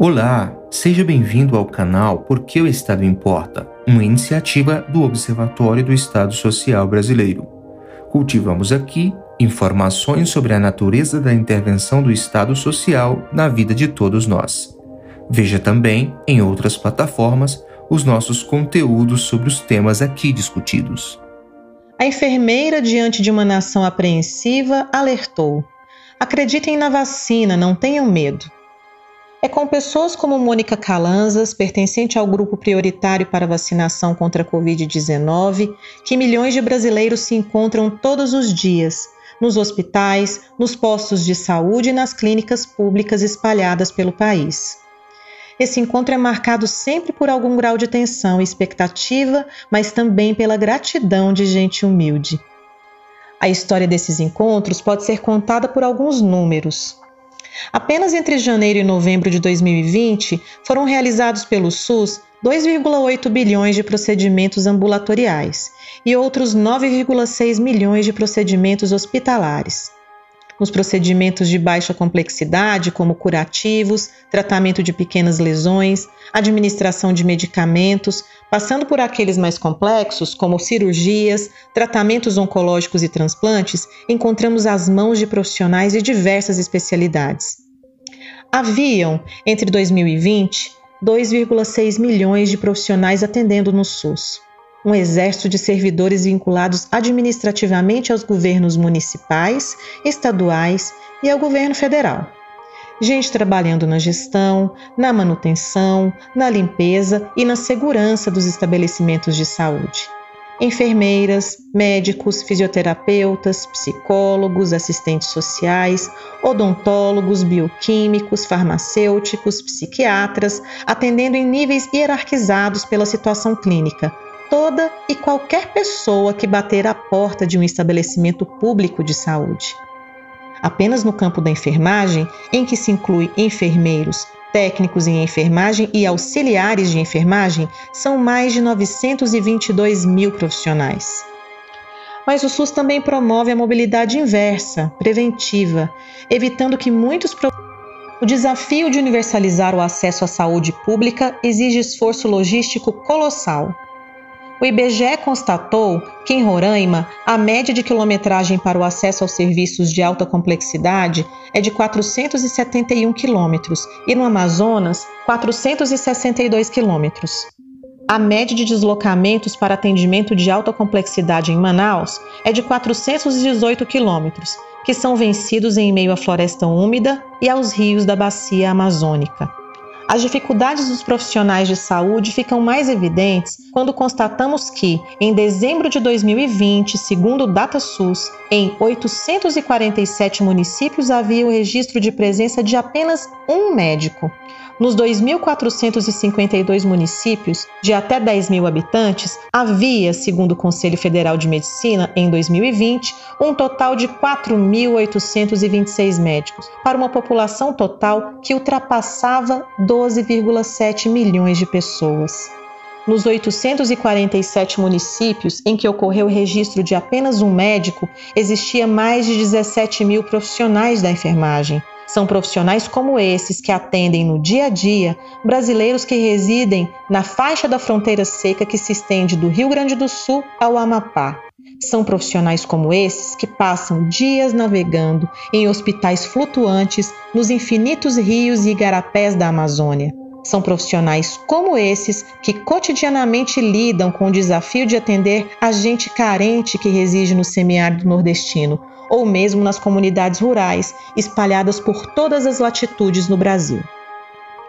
Olá, seja bem-vindo ao canal Porque o Estado Importa, uma iniciativa do Observatório do Estado Social Brasileiro. Cultivamos aqui informações sobre a natureza da intervenção do Estado Social na vida de todos nós. Veja também, em outras plataformas, os nossos conteúdos sobre os temas aqui discutidos. A enfermeira, diante de uma nação apreensiva, alertou: Acreditem na vacina, não tenham medo. É com pessoas como Mônica Calanzas, pertencente ao grupo prioritário para vacinação contra a Covid-19, que milhões de brasileiros se encontram todos os dias, nos hospitais, nos postos de saúde e nas clínicas públicas espalhadas pelo país. Esse encontro é marcado sempre por algum grau de tensão e expectativa, mas também pela gratidão de gente humilde. A história desses encontros pode ser contada por alguns números. Apenas entre janeiro e novembro de 2020 foram realizados pelo SUS 2,8 bilhões de procedimentos ambulatoriais e outros 9,6 milhões de procedimentos hospitalares. Nos procedimentos de baixa complexidade, como curativos, tratamento de pequenas lesões, administração de medicamentos, passando por aqueles mais complexos, como cirurgias, tratamentos oncológicos e transplantes, encontramos as mãos de profissionais de diversas especialidades. Haviam, entre 2020, 2,6 milhões de profissionais atendendo no SUS. Um exército de servidores vinculados administrativamente aos governos municipais, estaduais e ao governo federal gente trabalhando na gestão, na manutenção, na limpeza e na segurança dos estabelecimentos de saúde. Enfermeiras, médicos, fisioterapeutas, psicólogos, assistentes sociais, odontólogos, bioquímicos, farmacêuticos, psiquiatras, atendendo em níveis hierarquizados pela situação clínica, toda e qualquer pessoa que bater à porta de um estabelecimento público de saúde. Apenas no campo da enfermagem, em que se inclui enfermeiros, técnicos em enfermagem e auxiliares de enfermagem, são mais de 922 mil profissionais. Mas o SUS também promove a mobilidade inversa, preventiva, evitando que muitos. O desafio de universalizar o acesso à saúde pública exige esforço logístico colossal. O IBGE constatou que em Roraima a média de quilometragem para o acesso aos serviços de alta complexidade é de 471 quilômetros e no Amazonas 462 quilômetros. A média de deslocamentos para atendimento de alta complexidade em Manaus é de 418 quilômetros, que são vencidos em meio à floresta úmida e aos rios da bacia amazônica. As dificuldades dos profissionais de saúde ficam mais evidentes quando constatamos que, em dezembro de 2020, segundo o DataSUS, em 847 municípios havia o registro de presença de apenas um médico. Nos 2.452 municípios de até 10 mil habitantes, havia, segundo o Conselho Federal de Medicina, em 2020, um total de 4.826 médicos, para uma população total que ultrapassava 12,7 milhões de pessoas. Nos 847 municípios em que ocorreu o registro de apenas um médico, existia mais de 17 mil profissionais da enfermagem. São profissionais como esses que atendem no dia a dia brasileiros que residem na faixa da fronteira seca que se estende do Rio Grande do Sul ao Amapá. São profissionais como esses que passam dias navegando em hospitais flutuantes nos infinitos rios e igarapés da Amazônia. São profissionais como esses que cotidianamente lidam com o desafio de atender a gente carente que reside no semiárido nordestino, ou mesmo nas comunidades rurais espalhadas por todas as latitudes no Brasil.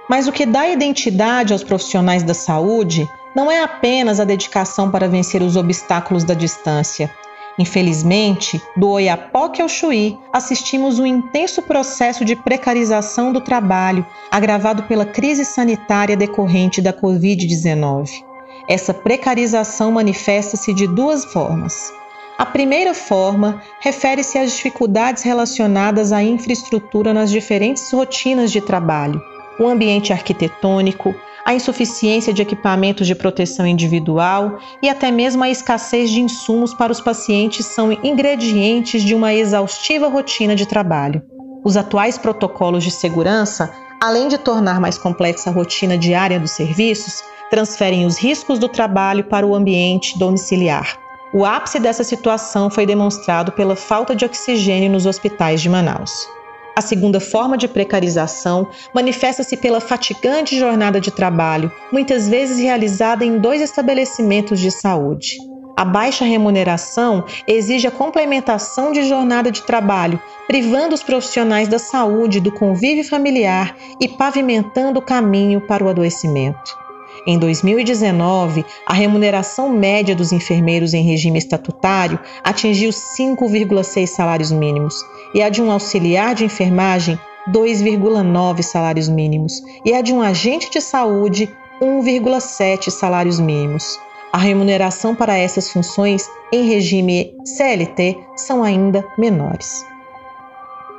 Mas o que dá identidade aos profissionais da saúde não é apenas a dedicação para vencer os obstáculos da distância. Infelizmente, do Oiapoque ao Chuí, assistimos um intenso processo de precarização do trabalho, agravado pela crise sanitária decorrente da Covid-19. Essa precarização manifesta-se de duas formas. A primeira forma refere-se às dificuldades relacionadas à infraestrutura nas diferentes rotinas de trabalho, o ambiente arquitetônico, a insuficiência de equipamentos de proteção individual e até mesmo a escassez de insumos para os pacientes são ingredientes de uma exaustiva rotina de trabalho. Os atuais protocolos de segurança além de tornar mais complexa a rotina diária dos serviços, transferem os riscos do trabalho para o ambiente domiciliar. O ápice dessa situação foi demonstrado pela falta de oxigênio nos hospitais de Manaus. A segunda forma de precarização manifesta-se pela fatigante jornada de trabalho, muitas vezes realizada em dois estabelecimentos de saúde. A baixa remuneração exige a complementação de jornada de trabalho, privando os profissionais da saúde do convívio familiar e pavimentando o caminho para o adoecimento. Em 2019, a remuneração média dos enfermeiros em regime estatutário atingiu 5,6 salários mínimos e a de um auxiliar de enfermagem 2,9 salários mínimos e a de um agente de saúde 1,7 salários mínimos. A remuneração para essas funções em regime CLT são ainda menores.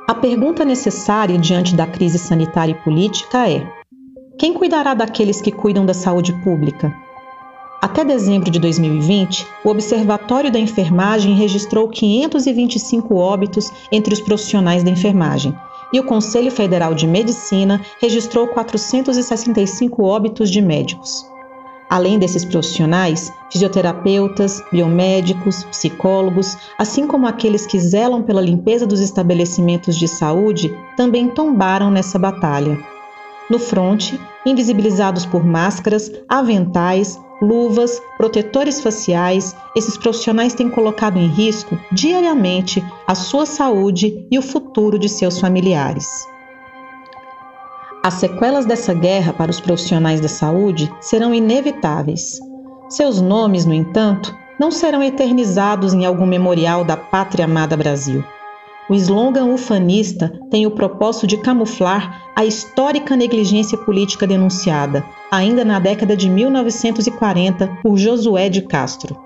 A pergunta necessária diante da crise sanitária e política é: quem cuidará daqueles que cuidam da saúde pública? Até dezembro de 2020, o Observatório da Enfermagem registrou 525 óbitos entre os profissionais da enfermagem, e o Conselho Federal de Medicina registrou 465 óbitos de médicos. Além desses profissionais, fisioterapeutas, biomédicos, psicólogos, assim como aqueles que zelam pela limpeza dos estabelecimentos de saúde, também tombaram nessa batalha. No fronte, invisibilizados por máscaras, aventais, luvas, protetores faciais, esses profissionais têm colocado em risco diariamente a sua saúde e o futuro de seus familiares. As sequelas dessa guerra para os profissionais da saúde serão inevitáveis. Seus nomes, no entanto, não serão eternizados em algum memorial da pátria amada Brasil. O slogan ufanista tem o propósito de camuflar a histórica negligência política denunciada, ainda na década de 1940, por Josué de Castro.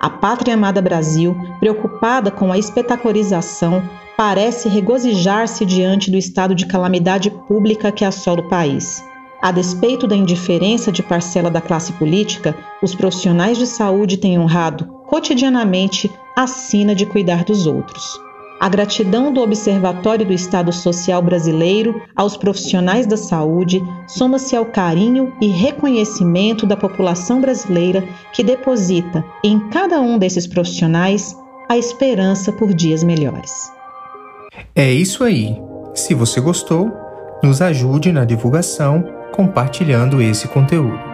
A pátria amada Brasil, preocupada com a espetacularização, parece regozijar-se diante do estado de calamidade pública que assola o país. A despeito da indiferença de parcela da classe política, os profissionais de saúde têm honrado cotidianamente a sina de cuidar dos outros. A gratidão do Observatório do Estado Social Brasileiro aos profissionais da saúde soma-se ao carinho e reconhecimento da população brasileira que deposita em cada um desses profissionais a esperança por dias melhores. É isso aí. Se você gostou, nos ajude na divulgação compartilhando esse conteúdo.